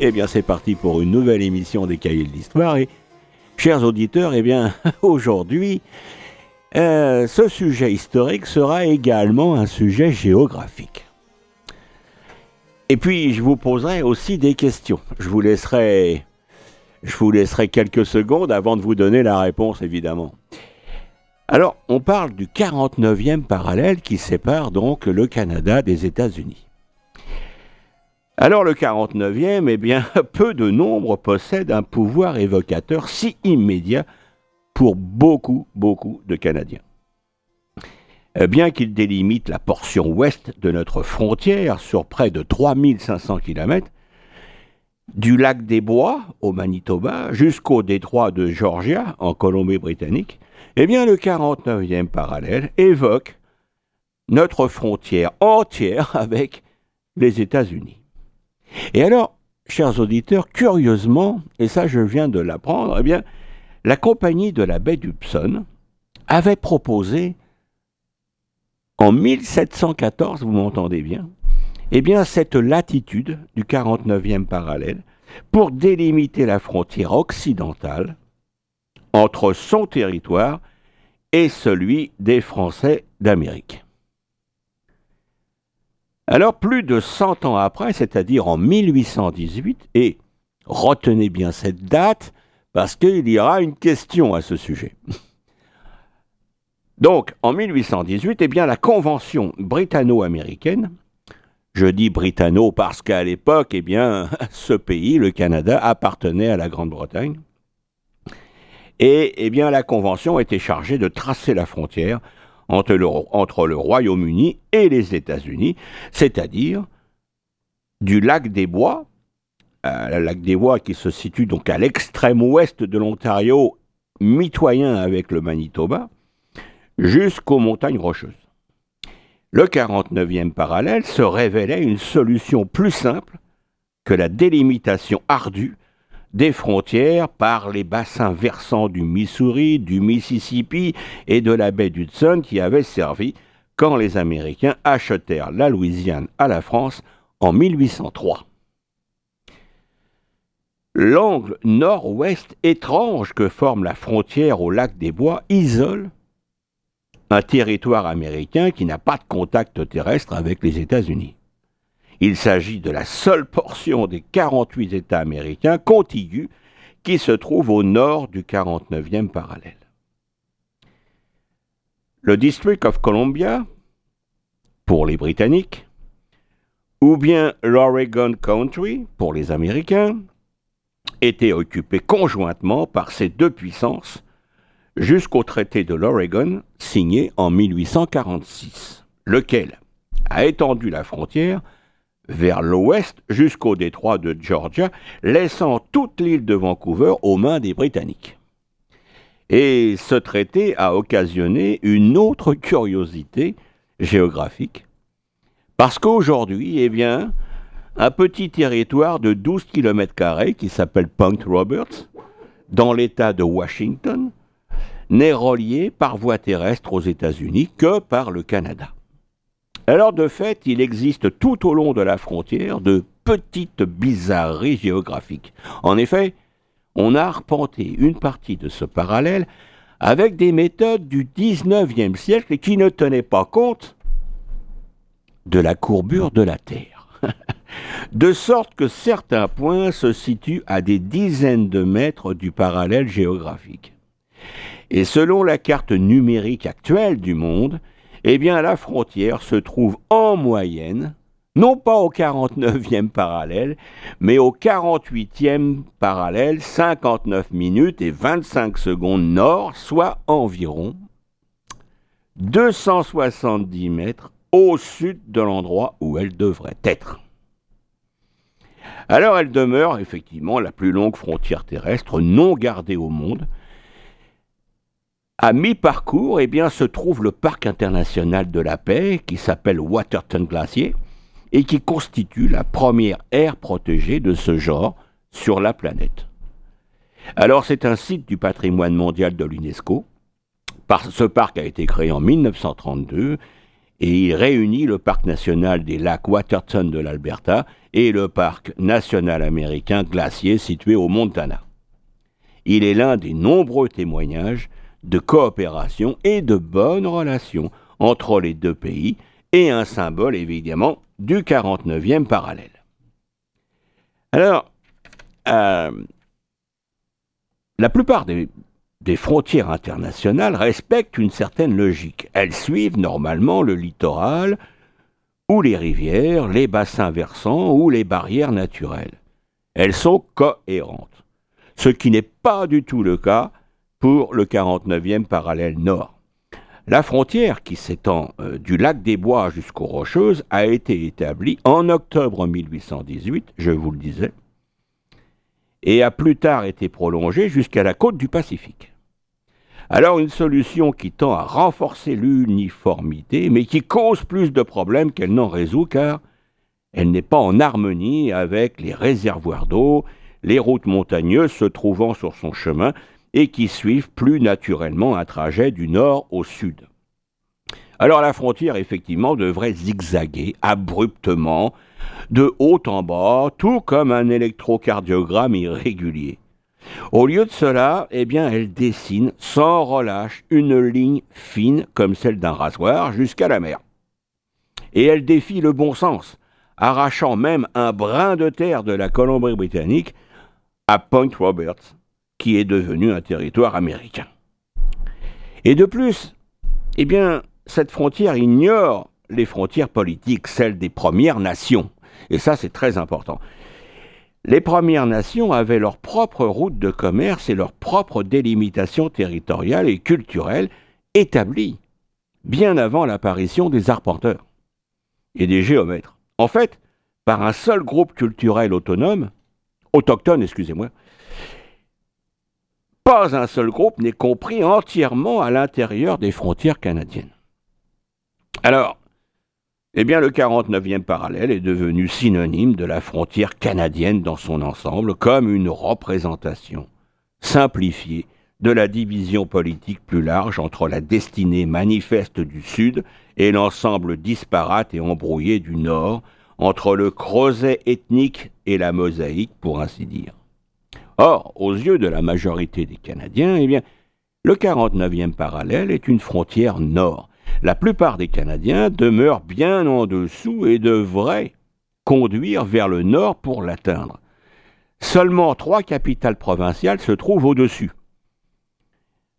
Eh bien, c'est parti pour une nouvelle émission des Cahiers de l'Histoire. Et, chers auditeurs, eh bien, aujourd'hui, euh, ce sujet historique sera également un sujet géographique. Et puis, je vous poserai aussi des questions. Je vous laisserai, je vous laisserai quelques secondes avant de vous donner la réponse, évidemment. Alors, on parle du 49e parallèle qui sépare donc le Canada des États-Unis. Alors le 49e, eh bien, peu de nombres possèdent un pouvoir évocateur si immédiat pour beaucoup, beaucoup de Canadiens. Eh bien qu'il délimite la portion ouest de notre frontière sur près de 3500 km, du lac des Bois au Manitoba jusqu'au détroit de Georgia en Colombie-Britannique, eh bien le 49e parallèle évoque notre frontière entière avec les États-Unis. Et alors, chers auditeurs, curieusement, et ça je viens de l'apprendre, eh bien, la compagnie de la baie d'Hudson avait proposé en 1714, vous m'entendez bien, eh bien cette latitude du 49e parallèle pour délimiter la frontière occidentale entre son territoire et celui des Français d'Amérique. Alors plus de 100 ans après, c'est-à-dire en 1818, et retenez bien cette date, parce qu'il y aura une question à ce sujet. Donc, en 1818, eh bien, la Convention britanno-américaine, je dis britanno parce qu'à l'époque, eh bien, ce pays, le Canada, appartenait à la Grande-Bretagne. Et eh bien, la Convention était chargée de tracer la frontière entre le, Royaume-Uni et les États-Unis, c'est-à-dire du lac des Bois, euh, le lac des Bois qui se situe donc à l'extrême ouest de l'Ontario, mitoyen avec le Manitoba, jusqu'aux montagnes rocheuses. Le 49e parallèle se révélait une solution plus simple que la délimitation ardue des frontières par les bassins versants du Missouri, du Mississippi et de la baie d'Hudson qui avaient servi quand les Américains achetèrent la Louisiane à la France en 1803. L'angle nord-ouest étrange que forme la frontière au lac des Bois isole un territoire américain qui n'a pas de contact terrestre avec les États-Unis. Il s'agit de la seule portion des 48 États américains contigus qui se trouve au nord du 49e parallèle. Le District of Columbia, pour les Britanniques, ou bien l'Oregon Country, pour les Américains, était occupé conjointement par ces deux puissances jusqu'au traité de l'Oregon signé en 1846, lequel a étendu la frontière vers l'ouest jusqu'au détroit de Georgia, laissant toute l'île de Vancouver aux mains des Britanniques. Et ce traité a occasionné une autre curiosité géographique, parce qu'aujourd'hui, eh bien, un petit territoire de 12 km qui s'appelle Point Roberts, dans l'État de Washington, n'est relié par voie terrestre aux États-Unis que par le Canada. Alors de fait, il existe tout au long de la frontière de petites bizarreries géographiques. En effet, on a arpenté une partie de ce parallèle avec des méthodes du XIXe siècle qui ne tenaient pas compte de la courbure de la Terre. de sorte que certains points se situent à des dizaines de mètres du parallèle géographique. Et selon la carte numérique actuelle du monde, eh bien la frontière se trouve en moyenne, non pas au 49e parallèle, mais au 48e parallèle, 59 minutes et 25 secondes nord, soit environ 270 mètres au sud de l'endroit où elle devrait être. Alors elle demeure effectivement la plus longue frontière terrestre non gardée au monde, à mi-parcours, eh bien, se trouve le parc international de la paix qui s'appelle Waterton Glacier et qui constitue la première aire protégée de ce genre sur la planète. Alors c'est un site du patrimoine mondial de l'UNESCO. Ce parc a été créé en 1932 et il réunit le parc national des lacs Waterton de l'Alberta et le parc national américain glacier situé au Montana. Il est l'un des nombreux témoignages de coopération et de bonnes relations entre les deux pays et un symbole évidemment du 49e parallèle. Alors, euh, la plupart des, des frontières internationales respectent une certaine logique. Elles suivent normalement le littoral ou les rivières, les bassins versants ou les barrières naturelles. Elles sont cohérentes, ce qui n'est pas du tout le cas pour le 49e parallèle nord. La frontière qui s'étend euh, du lac des Bois jusqu'aux Rocheuses a été établie en octobre 1818, je vous le disais, et a plus tard été prolongée jusqu'à la côte du Pacifique. Alors une solution qui tend à renforcer l'uniformité, mais qui cause plus de problèmes qu'elle n'en résout, car elle n'est pas en harmonie avec les réservoirs d'eau, les routes montagneuses se trouvant sur son chemin et qui suivent plus naturellement un trajet du nord au sud. Alors la frontière, effectivement, devrait zigzaguer abruptement, de haut en bas, tout comme un électrocardiogramme irrégulier. Au lieu de cela, eh bien, elle dessine sans relâche une ligne fine comme celle d'un rasoir jusqu'à la mer. Et elle défie le bon sens, arrachant même un brin de terre de la Colombie-Britannique à Point Roberts, qui est devenu un territoire américain. Et de plus, eh bien, cette frontière ignore les frontières politiques, celles des Premières Nations. Et ça, c'est très important. Les Premières Nations avaient leur propre route de commerce et leur propre délimitation territoriale et culturelle établie bien avant l'apparition des arpenteurs et des géomètres. En fait, par un seul groupe culturel autonome, autochtone, excusez-moi, pas un seul groupe n'est compris entièrement à l'intérieur des frontières canadiennes. Alors, eh bien, le 49e parallèle est devenu synonyme de la frontière canadienne dans son ensemble, comme une représentation simplifiée de la division politique plus large entre la destinée manifeste du Sud et l'ensemble disparate et embrouillé du Nord, entre le creuset ethnique et la mosaïque, pour ainsi dire. Or, aux yeux de la majorité des Canadiens, eh bien, le 49e parallèle est une frontière nord, la plupart des Canadiens demeurent bien en dessous et devraient conduire vers le nord pour l'atteindre. Seulement trois capitales provinciales se trouvent au-dessus.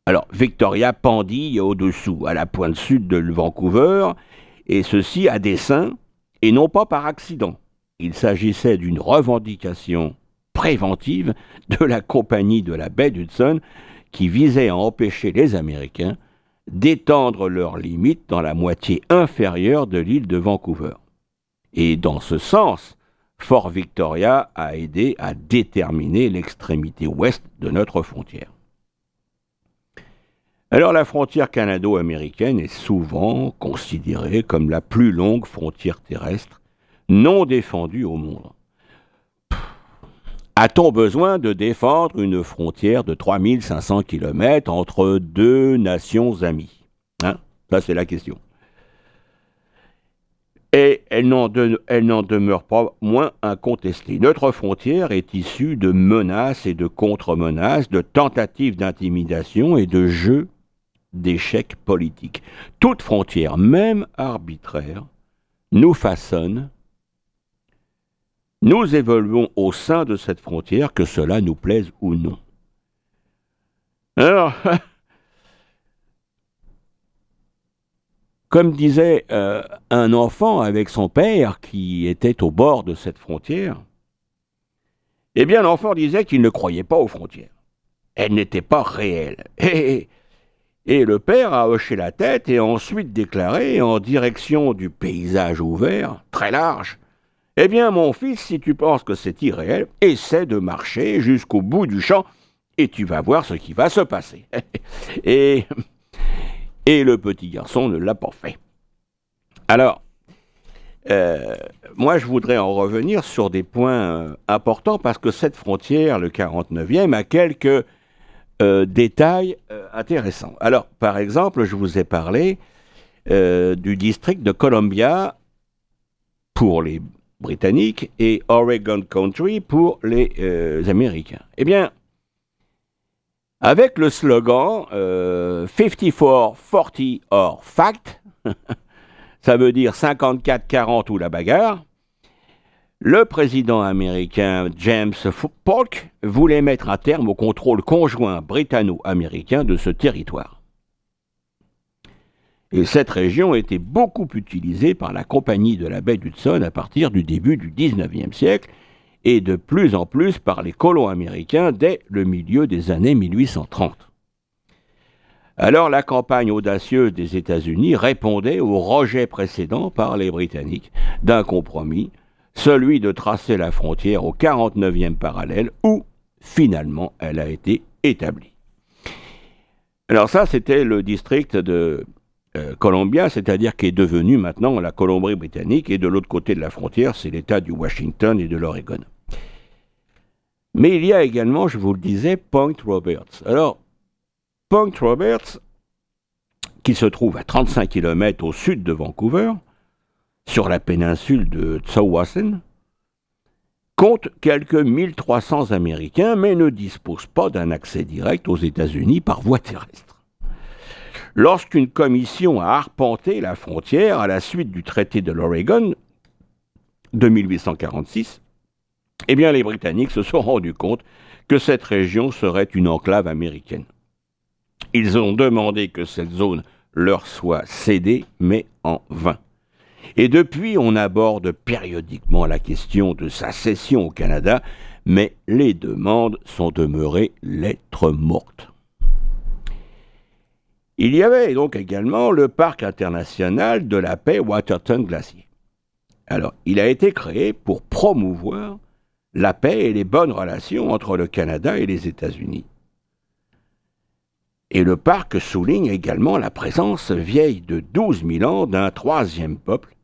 Alors, Victoria pendille au-dessous, à la pointe sud de Vancouver, et ceci à dessein, et non pas par accident. Il s'agissait d'une revendication préventive de la compagnie de la baie d'Hudson qui visait à empêcher les Américains d'étendre leurs limites dans la moitié inférieure de l'île de Vancouver. Et dans ce sens, Fort Victoria a aidé à déterminer l'extrémité ouest de notre frontière. Alors la frontière canado-américaine est souvent considérée comme la plus longue frontière terrestre non défendue au monde. A-t-on besoin de défendre une frontière de 3500 km entre deux nations amies? Hein? Ça, c'est la question. Et elle n'en, demeure pas moins incontestée. Notre frontière est issue de menaces et de contre-menaces, de tentatives d'intimidation et de jeux d'échecs politiques. Toute frontière, même arbitraire, nous façonne nous évoluons au sein de cette frontière, que cela nous plaise ou non. Alors, comme disait euh, un enfant avec son père qui était au bord de cette frontière, eh bien l'enfant disait qu'il ne croyait pas aux frontières. Elles n'étaient pas réelles. Et, et le père a hoché la tête et ensuite déclaré en direction du paysage ouvert, très large, eh bien, mon fils, si tu penses que c'est irréel, essaie de marcher jusqu'au bout du champ et tu vas voir ce qui va se passer. et, et le petit garçon ne l'a pas fait. Alors, euh, moi, je voudrais en revenir sur des points euh, importants parce que cette frontière, le 49e, a quelques euh, détails intéressants. Alors, par exemple, je vous ai parlé du district de Columbia pour les Britanniques et Oregon Country pour les euh, Américains. Eh bien, avec le slogan 54-40 or fact, ça veut dire 54-40 ou la bagarre, le président américain James Polk voulait mettre un terme au contrôle conjoint britanno-américain de ce territoire. Et cette région était beaucoup utilisée par la compagnie de la baie d'Hudson à partir du début du XIXe siècle et de plus en plus par les colons américains dès le milieu des années 1830. Alors la campagne audacieuse des États-Unis répondait au rejet précédent par les Britanniques d'un compromis celui de tracer la frontière au 49e parallèle où finalement elle a été établie. Alors ça, c'était le district de euh, c'est-à-dire qui est devenu maintenant la Colombie-Britannique, et de l'autre côté de la frontière, c'est l'État du Washington et de l'Oregon. Mais il y a également, je vous le disais, Point Roberts. Alors, Point Roberts, qui se trouve à 35 km au sud de Vancouver, sur la péninsule de Tsawwassen, compte quelques 1300 Américains, mais ne dispose pas d'un accès direct aux États-Unis par voie terrestre. Lorsqu'une commission a arpenté la frontière à la suite du traité de l'Oregon de 1846, eh bien les Britanniques se sont rendus compte que cette région serait une enclave américaine. Ils ont demandé que cette zone leur soit cédée, mais en vain. Et depuis, on aborde périodiquement la question de sa cession au Canada, mais les demandes sont demeurées lettres mortes. Il y avait donc également le parc international de la paix Waterton Glacier. Alors, il a été créé pour promouvoir la paix et les bonnes relations entre le Canada et les États-Unis. Et le parc souligne également la présence vieille de 12 000 ans d'un troisième peuple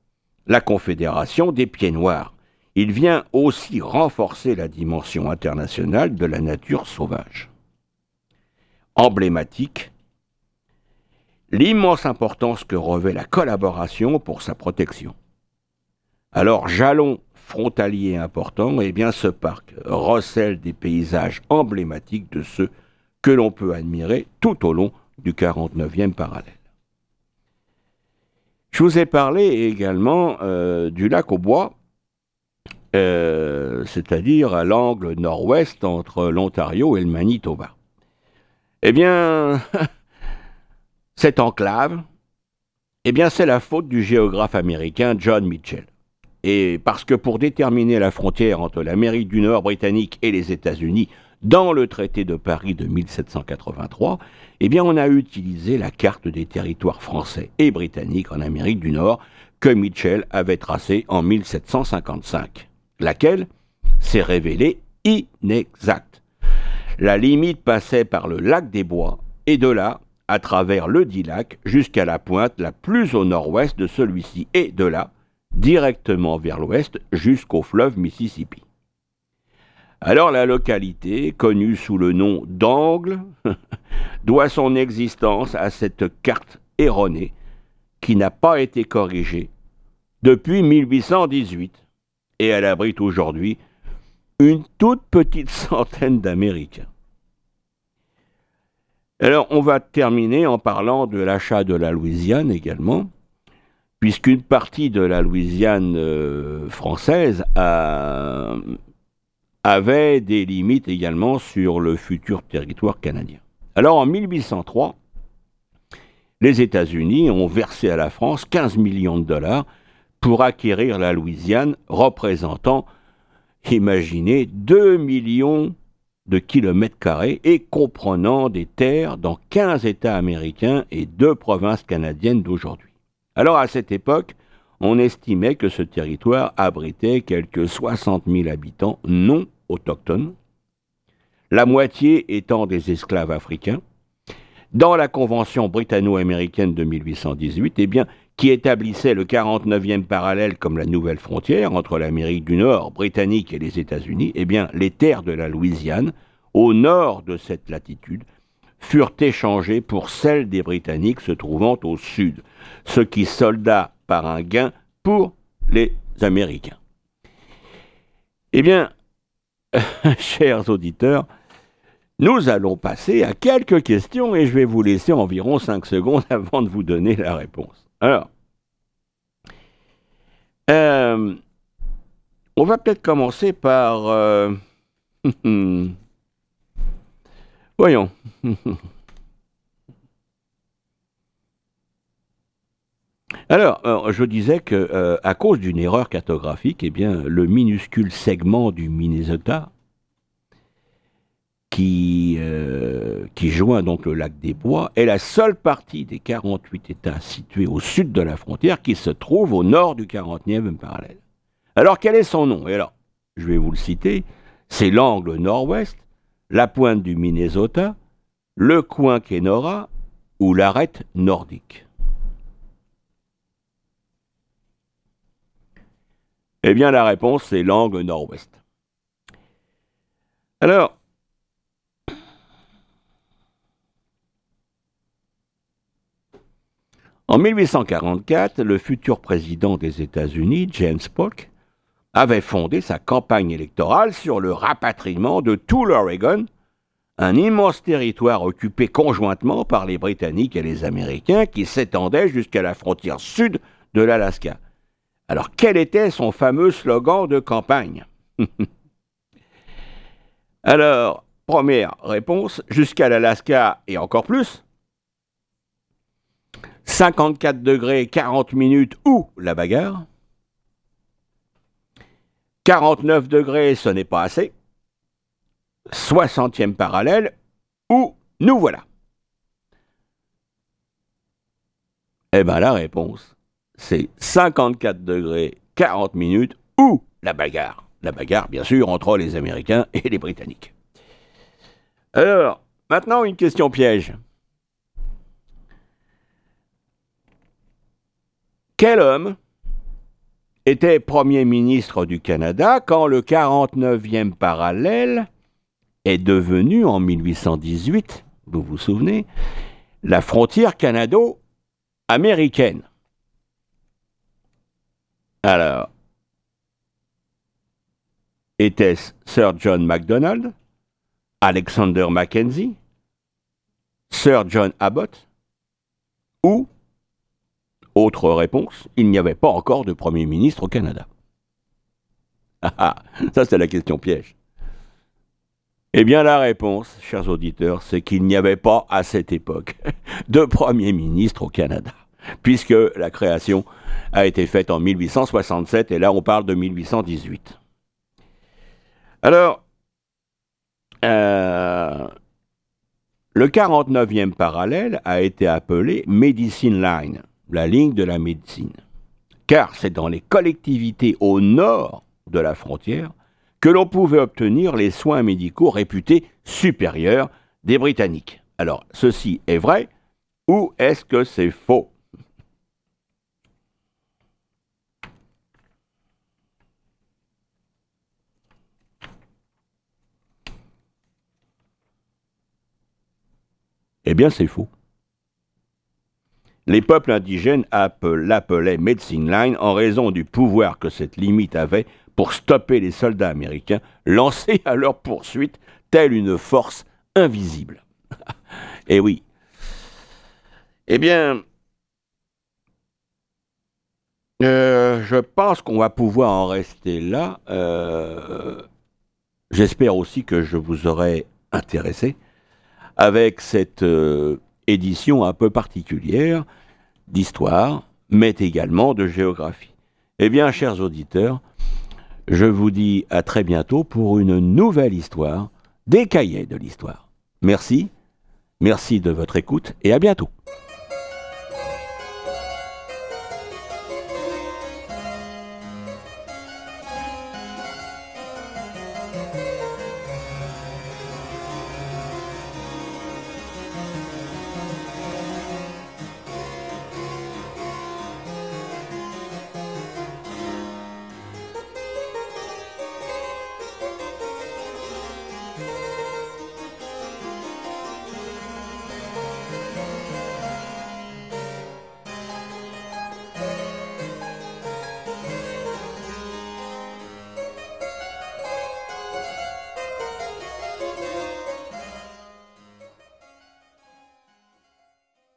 la Confédération des Pieds Noirs. Il vient aussi renforcer la dimension internationale de la nature sauvage. Emblématique, l'immense importance que revêt la collaboration pour sa protection. Alors, jalon frontalier important, eh bien ce parc recèle des paysages emblématiques de ceux que l'on peut admirer tout au long du 49e parallèle. Je vous ai parlé également euh, du lac aux bois, euh, c'est-à-dire à, l'angle nord-ouest entre l'Ontario et le Manitoba. Eh bien, cette enclave, eh bien, c'est la faute du géographe américain John Mitchell. Et parce que pour déterminer la frontière entre l'Amérique du Nord britannique et les États-Unis dans le traité de Paris de 1783, eh bien, on a utilisé la carte des territoires français et britanniques en Amérique du Nord que Mitchell avait tracée en 1755, laquelle? S'est révélée inexacte. La limite passait par le lac des Bois et de là, à travers le dit lac, jusqu'à la pointe la plus au nord-ouest de celui-ci et de là, directement vers l'ouest jusqu'au fleuve Mississippi. Alors la localité, connue sous le nom d'Angle, doit son existence à cette carte erronée qui n'a pas été corrigée depuis 1818 et elle abrite aujourd'hui une toute petite centaine d'Américains. Alors on va terminer en parlant de l'achat de la Louisiane également, puisqu'une partie de la Louisiane euh, française avait des limites également sur le futur territoire canadien. Alors en 1803, les États-Unis ont versé à la France 15 millions de dollars pour acquérir la Louisiane, représentant, imaginez, 2 millions de kilomètres carrés et comprenant des terres dans 15 États américains et deux provinces canadiennes d'aujourd'hui. Alors à cette époque, on estimait que ce territoire abritait quelques 60 000 habitants non autochtones, la moitié étant des esclaves africains, dans la Convention britanno-américaine de 1818, eh bien, qui établissait le 49e parallèle comme la nouvelle frontière entre l'Amérique du Nord, britannique et les États-Unis, eh bien, les terres de la Louisiane, au nord de cette latitude, furent échangées pour celles des Britanniques se trouvant au sud, ce qui solda par un gain pour les Américains. Eh bien, chers auditeurs, nous allons passer à quelques questions et je vais vous laisser environ 5 secondes avant de vous donner la réponse. Alors, euh, on va peut-être commencer par... Euh, voyons. Alors, euh, je disais que à cause d'une erreur cartographique, eh bien, le minuscule segment du Minnesota qui, qui joint donc le lac des Bois est la seule partie des 48 États situés au sud de la frontière qui se trouve au nord du 49e parallèle. Alors quel est son nom? Et alors, je vais vous le citer, c'est l'angle nord-ouest, la pointe du Minnesota, le coin Kenora ou l'arête nordique. Eh bien, la réponse, c'est l'angle nord-ouest. Alors, en 1844, le futur président des États-Unis, James Polk, avait fondé sa campagne électorale sur le rapatriement de tout l'Oregon, un immense territoire occupé conjointement par les Britanniques et les Américains qui s'étendait jusqu'à la frontière sud de l'Alaska. Alors quel était son fameux slogan de campagne? Alors, première réponse, jusqu'à l'Alaska et encore plus 54 degrés 40 minutes ou la bagarre? 49 degrés, ce n'est pas assez. 60e parallèle, ou nous voilà? Eh bien, la réponse, c'est 54 degrés, 40 minutes, ou la bagarre. La bagarre, bien sûr, entre les Américains et les Britanniques. Alors, maintenant, une question piège. Quel homme était Premier ministre du Canada quand le 49e parallèle est devenu en 1818, vous vous souvenez, la frontière canado-américaine? Alors, était-ce Sir John MacDonald, Alexander Mackenzie, Sir John Abbott ou autre réponse, il n'y avait pas encore de Premier ministre au Canada. Ah, ah ça c'est la question piège. Eh bien la réponse, chers auditeurs, c'est qu'il n'y avait pas à cette époque de Premier ministre au Canada, puisque la création a été faite en 1867 et là on parle de 1818. Alors, euh, le 49e parallèle a été appelé Medicine Line la ligne de la médecine. Car c'est dans les collectivités au nord de la frontière que l'on pouvait obtenir les soins médicaux réputés supérieurs des Britanniques. Alors, ceci est vrai ou est-ce que c'est faux? Eh bien, c'est faux. Les peuples indigènes l'appelaient Medicine Line en raison du pouvoir que cette limite avait pour stopper les soldats américains lancés à leur poursuite, telle une force invisible. Eh oui. Eh bien, euh, je pense qu'on va pouvoir en rester là. Euh, j'espère aussi que je vous aurai intéressé avec cette euh, édition un peu particulière d'histoire, mais également de géographie. Eh bien, chers auditeurs, je vous dis à très bientôt pour une nouvelle histoire des cahiers de l'histoire. Merci, merci de votre écoute et à bientôt.